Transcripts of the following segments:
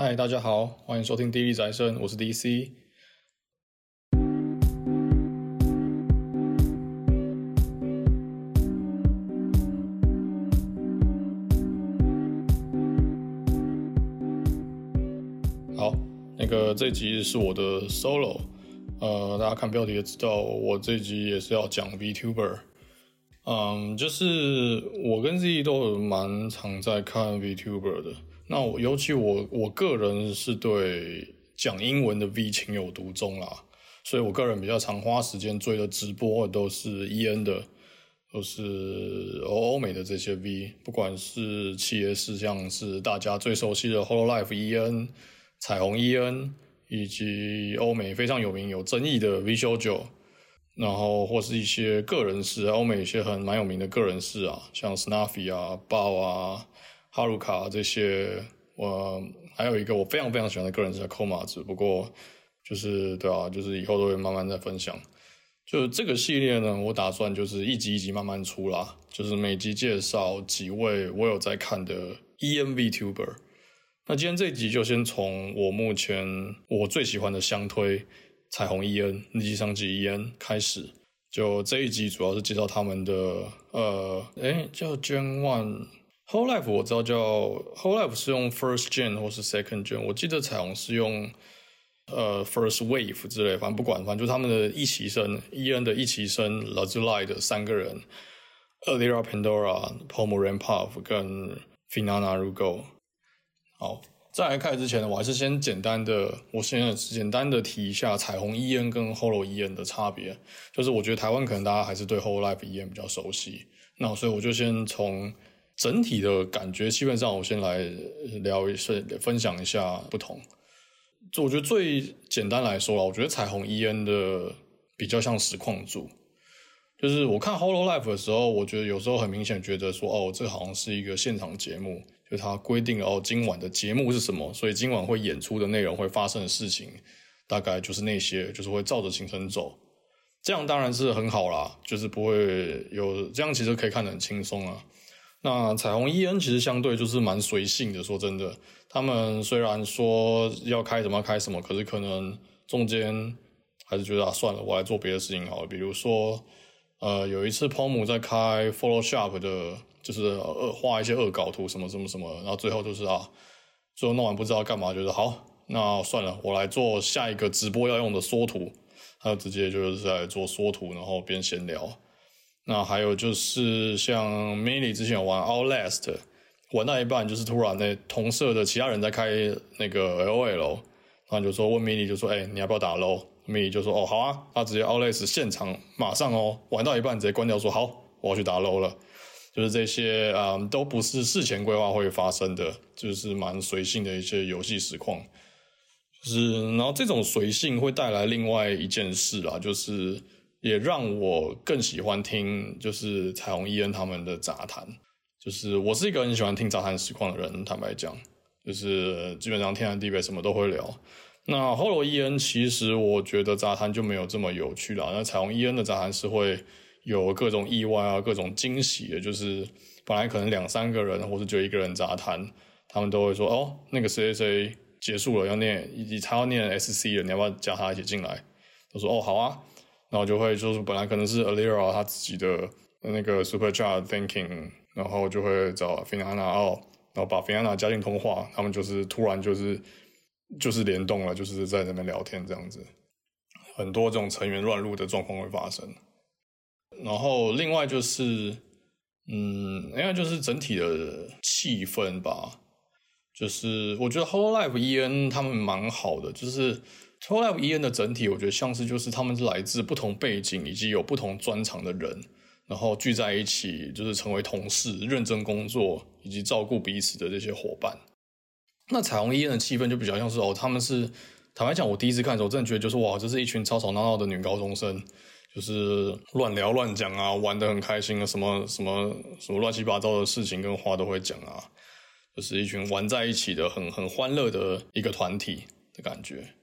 嗨，大家好，欢迎收听《D 力宅生》，我是 DC。好，那个这集是我的 solo，呃，大家看标题也知道，我这集也是要讲 VTuber。嗯，就是我跟 Z 都蛮常在看 VTuber 的。那我尤其我我个人是对讲英文的 V 情有独钟啦，所以我个人比较常花时间追的直播都是 EN 的，都是欧欧美的这些 V，不管是企业是像是大家最熟悉的 Hololive EN、彩虹 EN，以及欧美非常有名有争议的 VShojo，然后或是一些个人事，欧美一些很蛮有名的个人事啊，像 Snuffy 啊、BAO 啊。哈鲁卡这些，我还有一个我非常非常喜欢的个人是 Koma 子，不过就是对啊，就是以后都会慢慢再分享。就这个系列呢，我打算就是一集一集慢慢出啦，就是每集介绍几位我有在看的 EN VTuber。那今天这集就先从我目前我最喜欢的相推彩虹 EN、日记桑吉 EN 开始。就这一集主要是介绍他们的呃，诶叫 Gen One。Hololive 我知道叫 Hololive 是用 First Gen 或是 Second Gen，我记得彩虹是用呃 First Wave 之类，反正不管，反正就他们的一期生，EN 的一期生 Lazuli 的三个人，Alira Pandora、Pomu Rampov 跟 Finana Rugo。好，在来开始之前呢，我还是先简单的，我先简单的提一下彩虹 EN 跟 Holo EN 的差别，就是我觉得台湾可能大家还是对 Hololive EN 比较熟悉，那所以我就先从。整体的感觉，基本上我先来聊一下，分享一下不同。就我觉得最简单来说啦，我觉得彩虹 EN 的比较像实况组。就是我看 Hololive 的时候，我觉得有时候很明显觉得说，哦，这好像是一个现场节目，就它规定哦，今晚的节目是什么，所以今晚会演出的内容会发生的事情，大概就是那些，就是会照着行程走。这样当然是很好啦，就是不会有这样，其实可以看得很轻松啊。那彩虹 EN 其实相对就是蛮随性的，说真的，他们虽然说要开什么开什么，可是可能中间还是觉得啊，算了，我来做别的事情好了。比如说，呃，有一次 Pom 在开 Photoshop 的，就是恶画一些恶搞图什么什么什么，然后最后就是啊，最后弄完不知道干嘛，就是好，那算了，我来做下一个直播要用的缩图，他就直接就是在做缩图，然后边闲聊。那还有就是像 Millie 之前有玩 Outlast，玩到一半就是突然那同社的其他人在开那个 LOL，然后就说问 Millie 就说，哎、你要不要打 LOL？」MINI 就说，哦，好啊，他直接 Outlast 现场马上哦，玩到一半直接关掉说，好，我要去打 LOL 了。就是这些啊、都不是事前规划会发生的，就是蛮随性的一些游戏实况。就是然后这种随性会带来另外一件事啦，就是。也让我更喜欢听，就是彩虹 EN 他们的杂谈。就是我是一个很喜欢听杂谈实况的人，坦白讲，就是基本上天南地北什么都会聊。那 Holo EN 其实我觉得杂谈就没有这么有趣了。那彩虹 EN 的杂谈是会有各种意外啊，各种惊喜的。就是本来可能两三个人，或是就一个人杂谈，他们都会说：“哦，那个谁谁谁结束了，要念，以及他要念 SC 了，你要不要加他一起进来？”他说：“哦，好啊。”然后就会就是本来可能是 Alira 他自己的那个 Super Chat Thinking，然后就会找 Finana，然后把 Finana 加进通话，他们就是突然就是就是联动了，就是在那边聊天这样子，很多这种成员乱入的状况会发生。然后另外就是，嗯，另外就是整体的气氛吧，就是我觉得 Hololive EN 他们蛮好的，就是。Hololive EN 的整体，我觉得像是就是他们是来自不同背景以及有不同专长的人，然后聚在一起，就是成为同事，认真工作以及照顾彼此的这些伙伴。那彩虹 EN 的气氛就比较像是哦，他们是坦白讲，我第一次看的时候，真的觉得就是哇，这是一群吵吵闹闹的女高中生，就是乱聊乱讲啊，玩得很开心啊，什么什么什么乱七八糟的事情跟话都会讲啊，就是一群玩在一起的很很欢乐的一个团体的感觉。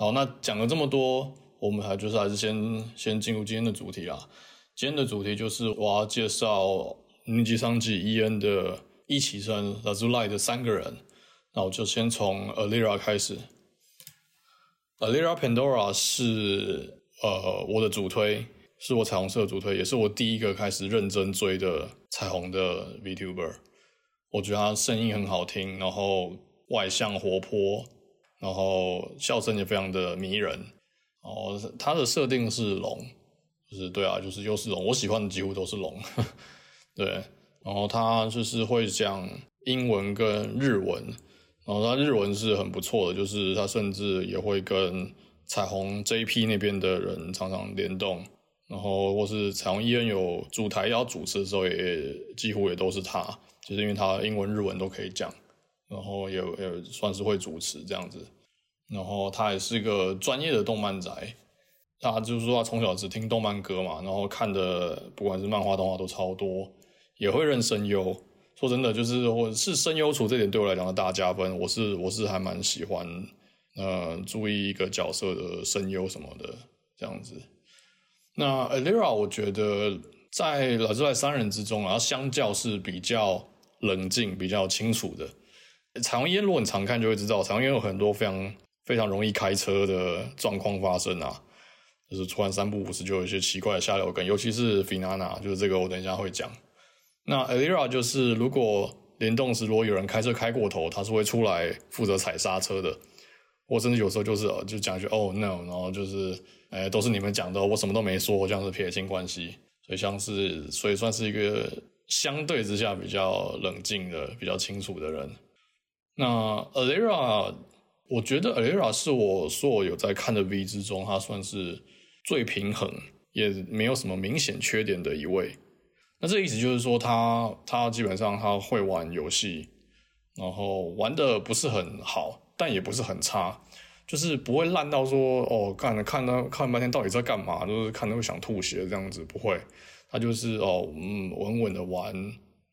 好，那讲了这么多，我们还就是还是先先进入今天的主题啦。今天的主题就是我要介绍尼基桑吉 EN 的一起生 Lazuli 的三个人。那我就先从 Alira 开始。Alira Pandora 是呃我的主推，是我彩虹色的主推，也是我第一个开始认真追的彩虹的 VTuber。我觉得他声音很好听，然后外向活泼，然后笑声也非常的迷人。然后他的设定是龙，就是对啊，就是又是龙。我喜欢的几乎都是龙，对。然后他就是会讲英文跟日文，然后他日文是很不错的，就是他甚至也会跟彩虹 JP 那边的人常常联动。然后或是彩虹 EN 有主台要主持的时候也，也几乎也都是他。就是因为他英文、日文都可以讲，然后也也算是会主持这样子，然后他也是一个专业的动漫宅，他就是说他从小只听动漫歌嘛，然后看的不管是漫画、动画都超多，也会认声优。说真的，就是我是声优厨这点对我来讲的大加分，我是我是还蛮喜欢，呃，注意一个角色的声优什么的这样子。那 Alira 我觉得在老之外三人之中啊，相较是比较。冷静比较清楚的彩虹烟，如果你常看就会知道，彩虹烟有很多非常非常容易开车的状况发生啊，就是突然三不五时就有一些奇怪的下流梗，尤其是 Finana，就是这个我等一下会讲。那 Alira 就是如果联动时如果有人开车开过头，他是会出来负责踩刹车的。我甚至有时候就是就讲一句 Oh no，然后就是哎都是你们讲的，我什么都没说，这样是撇清关系，所以像是所以算是一个。相对之下比较冷静的、比较清楚的人。那 Alira，我觉得 Alira 是我所有在看的 V 之中，他算是最平衡，也没有什么明显缺点的一位。那这意思就是说他，他基本上他会玩游戏，然后玩的不是很好，但也不是很差，就是不会烂到说哦，看看到看半天到底在干嘛，就是看到会想吐血这样子，不会。他就是哦，嗯，稳稳的玩，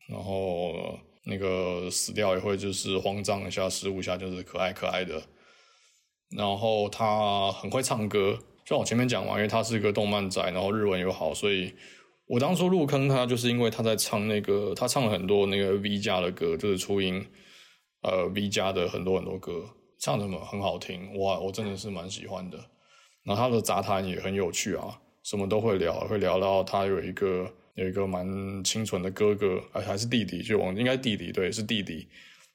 然后那个死掉也会就是慌张一下，失误一下就是可爱可爱的。然后他很会唱歌，就像我前面讲嘛，因为他是一个动漫宅，然后日文又好，所以我当初入坑他就是因为他在唱那个，他唱了很多那个 V 家的歌，就是初音呃 V 家的很多很多歌，唱的很好听，哇，我真的是蛮喜欢的。然后他的杂谈也很有趣啊。什么都会聊，会聊到他有一个有一个蛮清纯的哥哥，还还是弟弟，就我应该弟弟，对，是弟弟，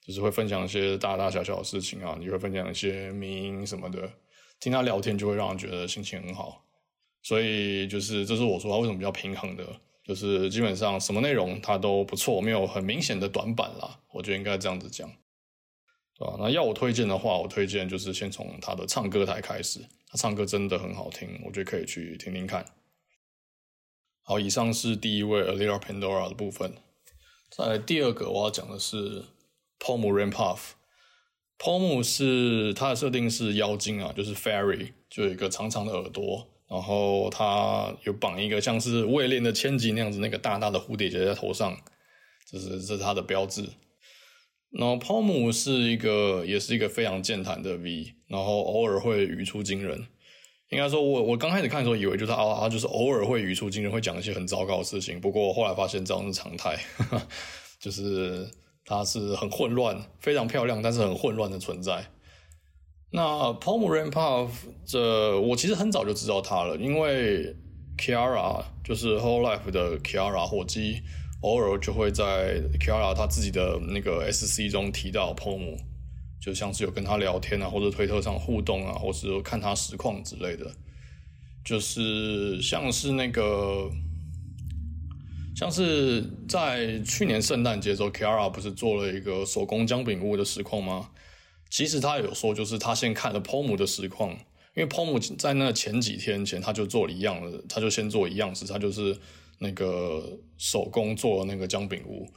就是会分享一些大大小小的事情啊，你会分享一些名什么的，听他聊天就会让人觉得心情很好，所以就是这是我说他为什么比较平衡的，就是基本上什么内容他都不错，没有很明显的短板啦，我觉得应该这样子讲。啊，那要我推荐的话，我推荐就是先从他的唱歌台开始，他唱歌真的很好听，我觉得可以去听听看。好，以上是第一位 Alira Pandora 的部分。再来第二个我要讲的是 Pomu r a m p u f f Pomu 是它的设定是妖精啊，就是 Fairy，就有一个长长的耳朵，然后它有绑一个像是未练的千吉那样子那个大大的蝴蝶结在头上，这是这是它的标志。然后 Pomu 是一个，也是一个非常健谈的 V，然后偶尔会语出惊人。应该说我，我我刚开始看的时候，以为就是啊，他就是偶尔会语出惊人，会讲一些很糟糕的事情。不过后来发现这样是常态，就是他是很混乱，非常漂亮，但是很混乱的存在。那 Pomu Rainpuff 这我其实很早就知道他了，因为 Kiara 就是 Whole Life 的 Kiara 火鸡。偶尔就会在 Kiara 他自己的那个 SC 中提到 Pomu，就像是有跟他聊天啊，或者推特上互动啊，或是看他实况之类的，就是像是那个，像是在去年圣诞节的时候，Kara 不是做了一个手工姜饼屋的实况吗？其实他有说，就是他先看了 Pom 的实况，因为 Pom 在那前几天前他就做了一样的，他就先做一样事，他就是。那个手工做的那个姜饼屋，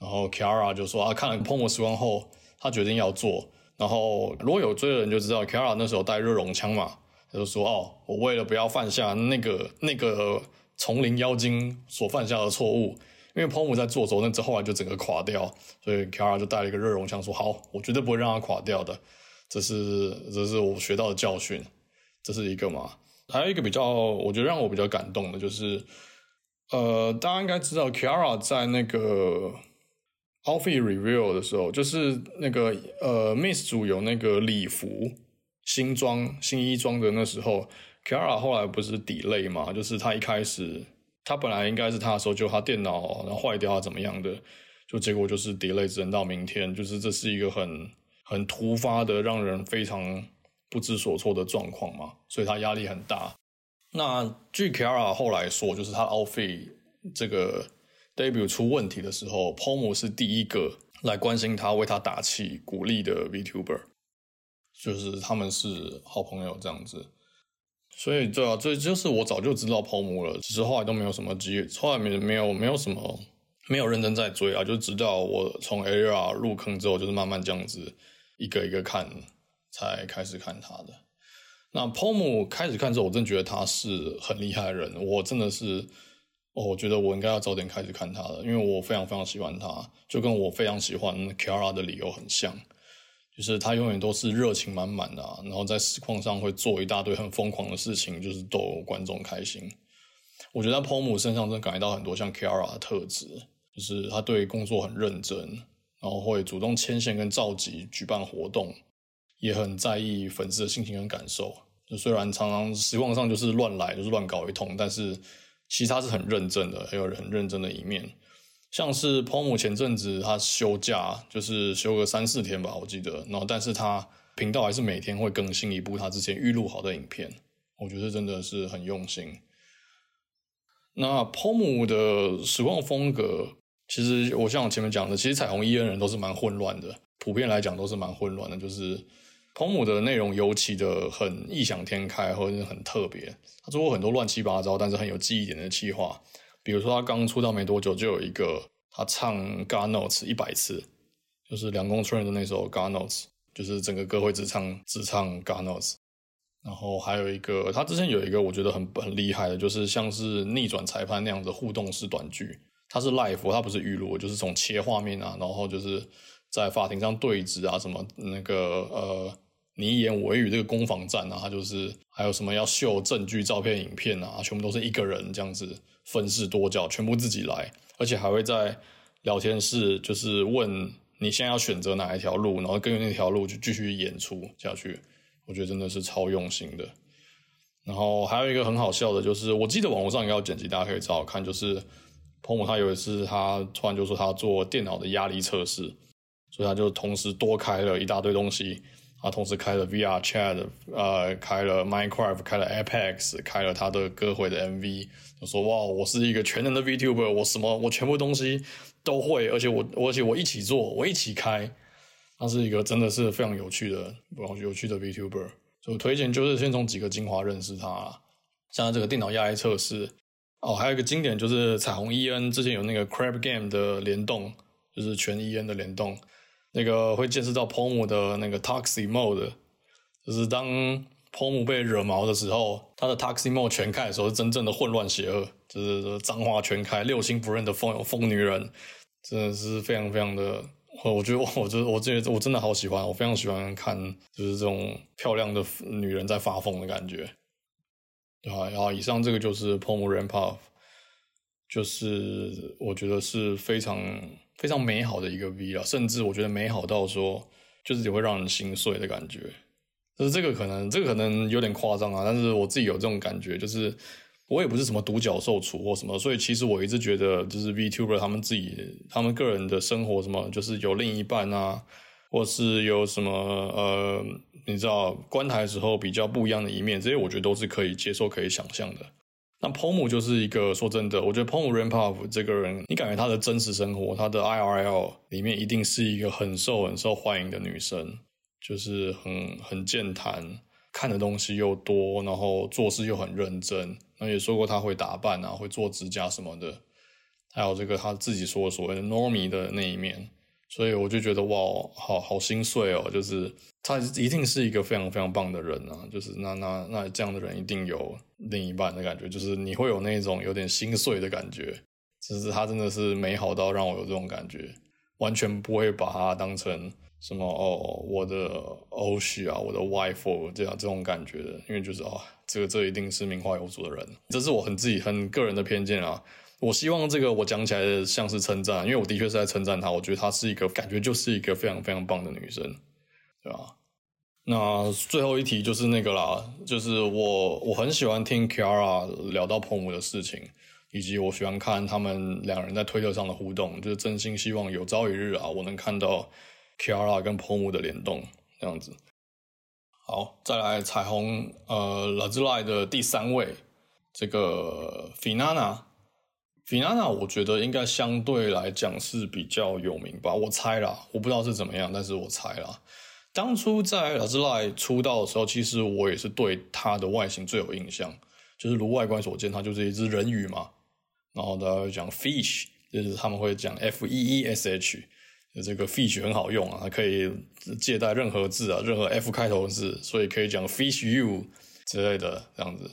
然后 Kara 就说啊，看了 Pom 实况后，他决定要做。然后如果有追的人就知道，Kara 那时候带热熔枪嘛，他就说哦，我为了不要犯下那个那个丛林妖精所犯下的错误，因为 Pom 在做的时候，那之后来就整个垮掉，所以 Kara 就带了一个热熔枪，说好，我绝对不会让它垮掉的。这是这是我学到的教训，这是一个嘛。还有一个比较，我觉得让我比较感动的就是。呃，大家应该知道，Kiara 在那个 offi reveal 的时候，就是那个呃，Miss 组有那个礼服新装新衣装的那时候，Kara 后来不是 delay 嘛？就是他一开始他本来应该是他的时候，就他电脑然后坏掉啊怎么样的，就结果就是 delay 只能到明天，就是这是一个很很突发的，让人非常不知所措的状况嘛，所以他压力很大。那据 Kara 后来说，就是他 offi 这个 debut 出问题的时候，Pomu 是第一个来关心他、为他打气、鼓励的 VTuber，就是他们是好朋友这样子。所以对啊，这就是我早就知道 Pomu 了，只是后来都没有什么机，后来没没有没有什么没有认真在追啊，就直到我从 AR 入坑之后，就是慢慢这样子一个一个看，才开始看他的。那 Pomu 开始看之后，我真的觉得他是很厉害的人。我真的是，哦，我觉得我应该要早点开始看他的，因为我非常非常喜欢他，就跟我非常喜欢 Kara 的理由很像，就是他永远都是热情满满的，然后在实况上会做一大堆很疯狂的事情，就是逗观众开心。我觉得在 Pom 身上真的感觉到很多像 Kara 的特质，就是他对工作很认真，然后会主动牵线跟召集举办活动。也很在意粉丝的心情跟感受，就虽然常常实况上就是乱来，就是乱搞一通，但是其实他是很认真的，还有很认真的一面。像是 Pom 前阵子他休假，就是休个三四天吧，我记得，然后但是他频道还是每天会更新一部他之前预录好的影片，我觉得真的是很用心。那 Pom 的实况风格，其实我像我前面讲的，其实彩虹伊恩人都是蛮混乱的，普遍来讲都是蛮混乱的，就是。Pomu 的内容尤其的很异想天开，或者是很特别。他做过很多乱七八糟，但是很有记忆点的企划。比如说，他刚出道没多久，就有一个他唱 God Notes 一百次，就是两宫春日的那首 God Notes，就是整个歌会只唱只唱 God Notes。然后还有一个，他之前有一个我觉得很很厉害的，就是像是逆转裁判那样子互动式短剧。它是 live，它不是预录，就是从切画面啊，然后就是在法庭上对质啊，什么那个呃。你一言我一语，这个攻防战啊，他就是还有什么要秀证据、照片、影片啊，全部都是一个人这样子分饰多角，全部自己来，而且还会在聊天室就是问你现在要选择哪一条路，然后根据那条路就继续演出下去。我觉得真的是超用心的。然后还有一个很好笑的，就是我记得网络上也要剪辑，大家可以找我看，就是 Pomu 他有一次他突然就说他做电脑的压力测试，所以他就同时多开了一大堆东西。他同时开了 VR Chat，呃，开了 Minecraft，开了 Apex，开了他的歌会的 MV。他说：“哇，我是一个全能的 VTuber，我什么，我全部东西都会，而且我，而且我一起做，我一起开。他是一个真的是非常有趣的，有趣的 VTuber。所以推荐就是先从几个精华认识他，像他这个电脑压力测试。哦，还有一个经典就是彩虹 EN 之前有那个 Crab Game 的联动，就是全 EN 的联动。”那个会见识到 Pom 的那个 Toxic Mode，就是当 Pom 被惹毛的时候，他的 Toxic Mode 全开的时候是真正的混乱邪恶，就是脏话全开，六亲不认的疯疯女人，真的是非常非常的，我觉得我觉得我这我真的好喜欢，我非常喜欢看就是这种漂亮的女人在发疯的感觉，对吧？然后以上这个就是 Pom Ramp Up，就是我觉得是非常。非常美好的一个 V 啊，甚至我觉得美好到说，就是也会让人心碎的感觉。就是这个可能，这个可能有点夸张啊，但是我自己有这种感觉，就是我也不是什么独角兽处或什么，所以其实我一直觉得，就是 VTuber 他们自己他们个人的生活什么，就是有另一半啊，或是有什么呃，你知道关台时候比较不一样的一面，这些我觉得都是可以接受、可以想象的。那 Pomu 就是一个说真的，我觉得 Pomu Ramp Up 这个人，你感觉他的真实生活，他的 IRL 里面一定是一个很受很受欢迎的女生，就是很很健谈，看的东西又多，然后做事又很认真。那也说过他会打扮啊，会做指甲什么的，还有这个他自己说的所谓的 Normie 的那一面。所以我就觉得哇，好好心碎哦，就是他一定是一个非常非常棒的人啊，就是那那那这样的人一定有另一半的感觉，就是你会有那种有点心碎的感觉，就是他真的是美好到让我有这种感觉，完全不会把他当成什么哦，我的欧许啊，我的 wife 这样这种感觉的，因为就是哦，这个这一定是名花有主的人，这是我很自己很个人的偏见啊。我希望这个我讲起来的像是称赞，因为我的确是在称赞她。我觉得她是一个感觉就是一个非常非常棒的女生，对吧？那最后一题就是那个啦，就是我我很喜欢听 Kara 聊到 POM 的事情，以及我喜欢看他们两人在推特上的互动，就是真心希望有朝一日啊，我能看到 Kara 跟 POM 的联动这样子。好，再来彩虹呃 Lazuli 的第三位，这个 Finana。Finana，我觉得应该相对来讲是比较有名吧，我猜啦，我不知道是怎么样，但是我猜啦。当初在 l a z l i 出道的时候，其实我也是对它的外形最有印象，就是如外观所见，它就是一只人鱼嘛。然后大家会讲 fish，就是他们会讲 f e e s h，这个 fish 很好用啊，它可以借代任何字啊，任何 f 开头的字，所以可以讲 fish you 之类的这样子。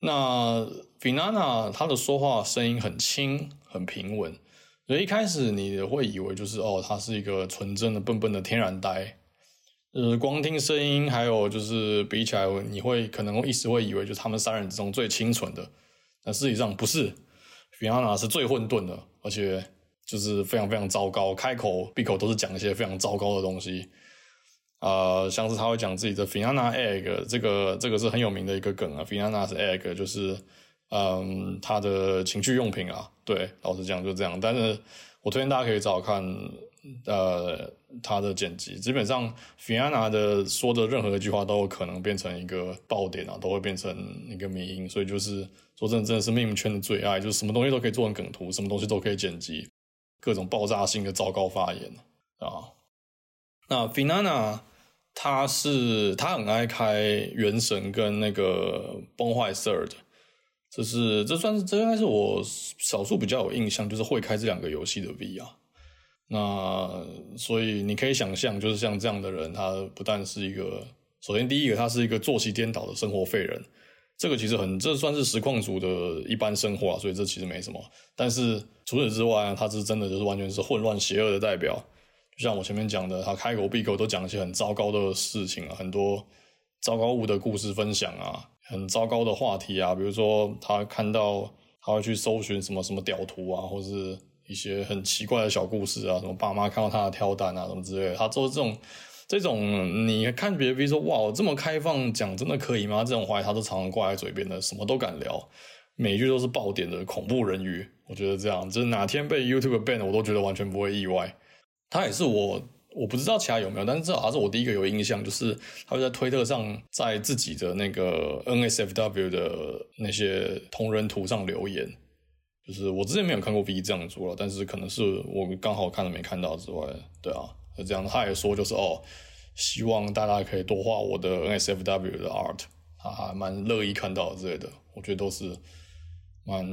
那 Finana 她的说话声音很轻，很平稳，所以一开始你会以为就是哦，她是一个纯真的笨笨的天然呆，呃，光听声音还有就是比起来，你会可能一时会以为就是他们三人之中最清纯的，但事实上不是，Finna 是最混沌的，而且就是非常非常糟糕，开口闭口都是讲一些非常糟糕的东西。呃，像是他会讲自己的 Finana Egg，这个这个是很有名的一个梗啊。Finana 是 Egg，就是嗯，他的情趣用品啊。对，老实讲就这样。但是我推荐大家可以找看呃他的剪辑，基本上 Finana 的说的任何一句话都有可能变成一个爆点啊，都会变成一个迷因。所以就是说真的，真的是 Meme 圈的最爱，就是什么东西都可以做成梗图，什么东西都可以剪辑，各种爆炸性的糟糕发言啊。那 Finana。他是他很爱开原神跟那个崩坏 Third，这是这算是这应该是我少数比较有印象，就是会开这两个游戏的 V 啊。那所以你可以想象，就是像这样的人，他不但是一个，首先第一个他是一个作息颠倒的生活废人，这个其实很这算是实况组的一般生活啊，所以这其实没什么。但是除此之外，他是真的就是完全是混乱邪恶的代表。就像我前面讲的，他开口闭口都讲一些很糟糕的事情啊，很多糟糕物的故事分享啊，很糟糕的话题啊，比如说他看到他会去搜寻什么什么屌图啊，或是一些很奇怪的小故事啊，什么爸妈看到他的跳蛋啊，什么之类的，他做这种这种，你看别的 V 说哇，我这么开放讲真的可以吗？这种话他都常常挂在嘴边的，什么都敢聊，每一句都是爆点的恐怖人语。我觉得这样，就是哪天被 YouTube ban，我都觉得完全不会意外。他也是我，我不知道其他有没有，但是至少他是我第一个有印象，就是他会在推特上，在自己的那个 NSFW 的那些同人图上留言。就是我之前没有看过 V 这样做了，但是可能是我刚好看了没看到之外，对啊，是这样。他也说就是哦，希望大家可以多画我的 NSFW 的 art，他还蛮乐意看到之类的。我觉得都是蛮，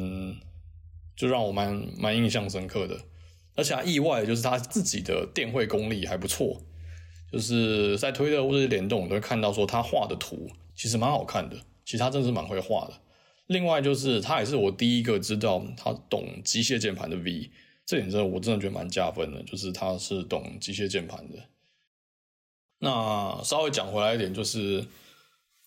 就让我蛮蛮印象深刻的。而且意外的就是他自己的电绘功力还不错，就是在推特或者是联动，我都会看到说他画的图其实蛮好看的，其实他真的是蛮会画的。另外就是他也是我第一个知道他懂机械键盘的 V，这点真的我真的觉得蛮加分的，就是他是懂机械键盘的。那稍微讲回来一点，就是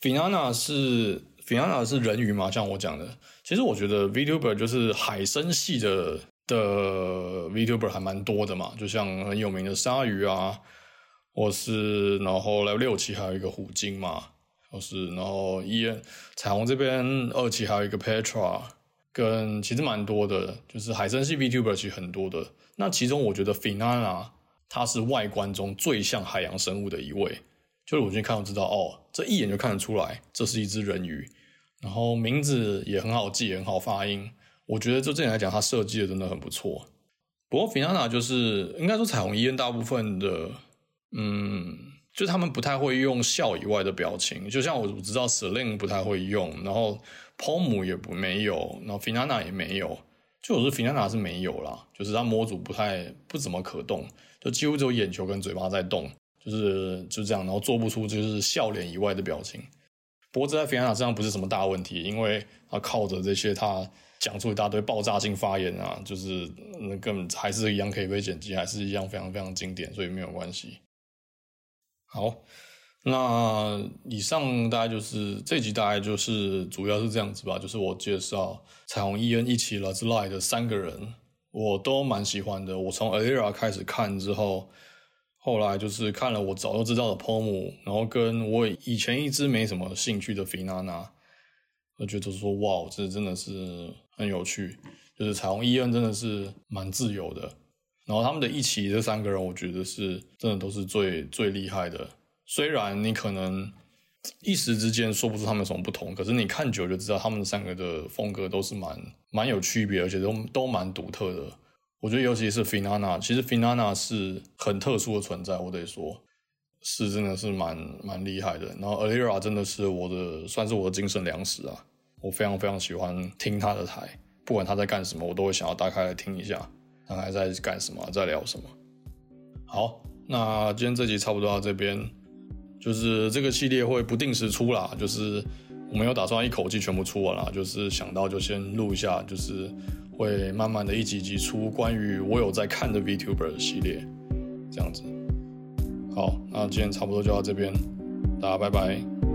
Finana 是 Finana 是人鱼嘛，像我讲的，其实我觉得 VTuber 就是海参系的。的 VTuber 还蛮多的嘛，就像很有名的鲨鱼啊，或是然后来六期还有一个虎鲸嘛，或是然后一彩虹这边二期还有一个 Petra，跟其实蛮多的，就是海生系 VTuber 其实很多的。那其中我觉得 Finana 它是外观中最像海洋生物的一位，就是我今天看到知道哦，这一眼就看得出来这是一只人鱼，然后名字也很好记，也很好发音。我觉得就这点来讲，它设计的真的很不错。不过 Finana 就是应该说彩虹 EN 大部分的，嗯，就他们不太会用笑以外的表情。就像我我知道 Selin 不太会用，然后 POM 也不没有，然后 Finana 也没有。就我说 Finana 是没有啦，就是它模组不太不怎么可动，就几乎只有眼球跟嘴巴在动，就是就这样，然后做不出就是笑脸以外的表情。不过这在 Finana 身上不是什么大问题，因为他靠着这些他。讲出一大堆爆炸性发言啊，就是那根本还是一样可以被剪辑，还是一样非常非常经典，所以没有关系。好，那以上大概就是这集，大概就是主要是这样子吧，就是我介绍彩虹伊恩一起 That's Light 的三个人，我都蛮喜欢的。我从 Alira 开始看之后，后来就是看了我早就知道的 Pomu，然后跟我以前一直没什么兴趣的 Fina 我觉得说哇，这真的是很有趣。就是彩虹伊恩真的是蛮自由的，然后他们的一起这三个人，我觉得是真的都是最最厉害的。虽然你可能一时之间说不出他们有什么不同，可是你看久就知道他们三个的风格都是蛮蛮有区别，而且都都蛮独特的。我觉得尤其是 Finana，其实 Finana 是很特殊的存在，我得说，是真的是蛮蛮厉害的。然后 Alira 真的是我的算是我的精神粮食啊，我非常非常喜欢听他的台，不管他在干什么，我都会想要打开来听一下，他还在干什么，在聊什么。好，那今天这集差不多到这边。就是这个系列会不定时出啦，就是我没有打算一口气全部出完啦，就是想到就先录一下，就是会慢慢的一集集出关于我有在看的 VTuber 系列，这样子。好，那今天差不多就到这边，大家拜拜。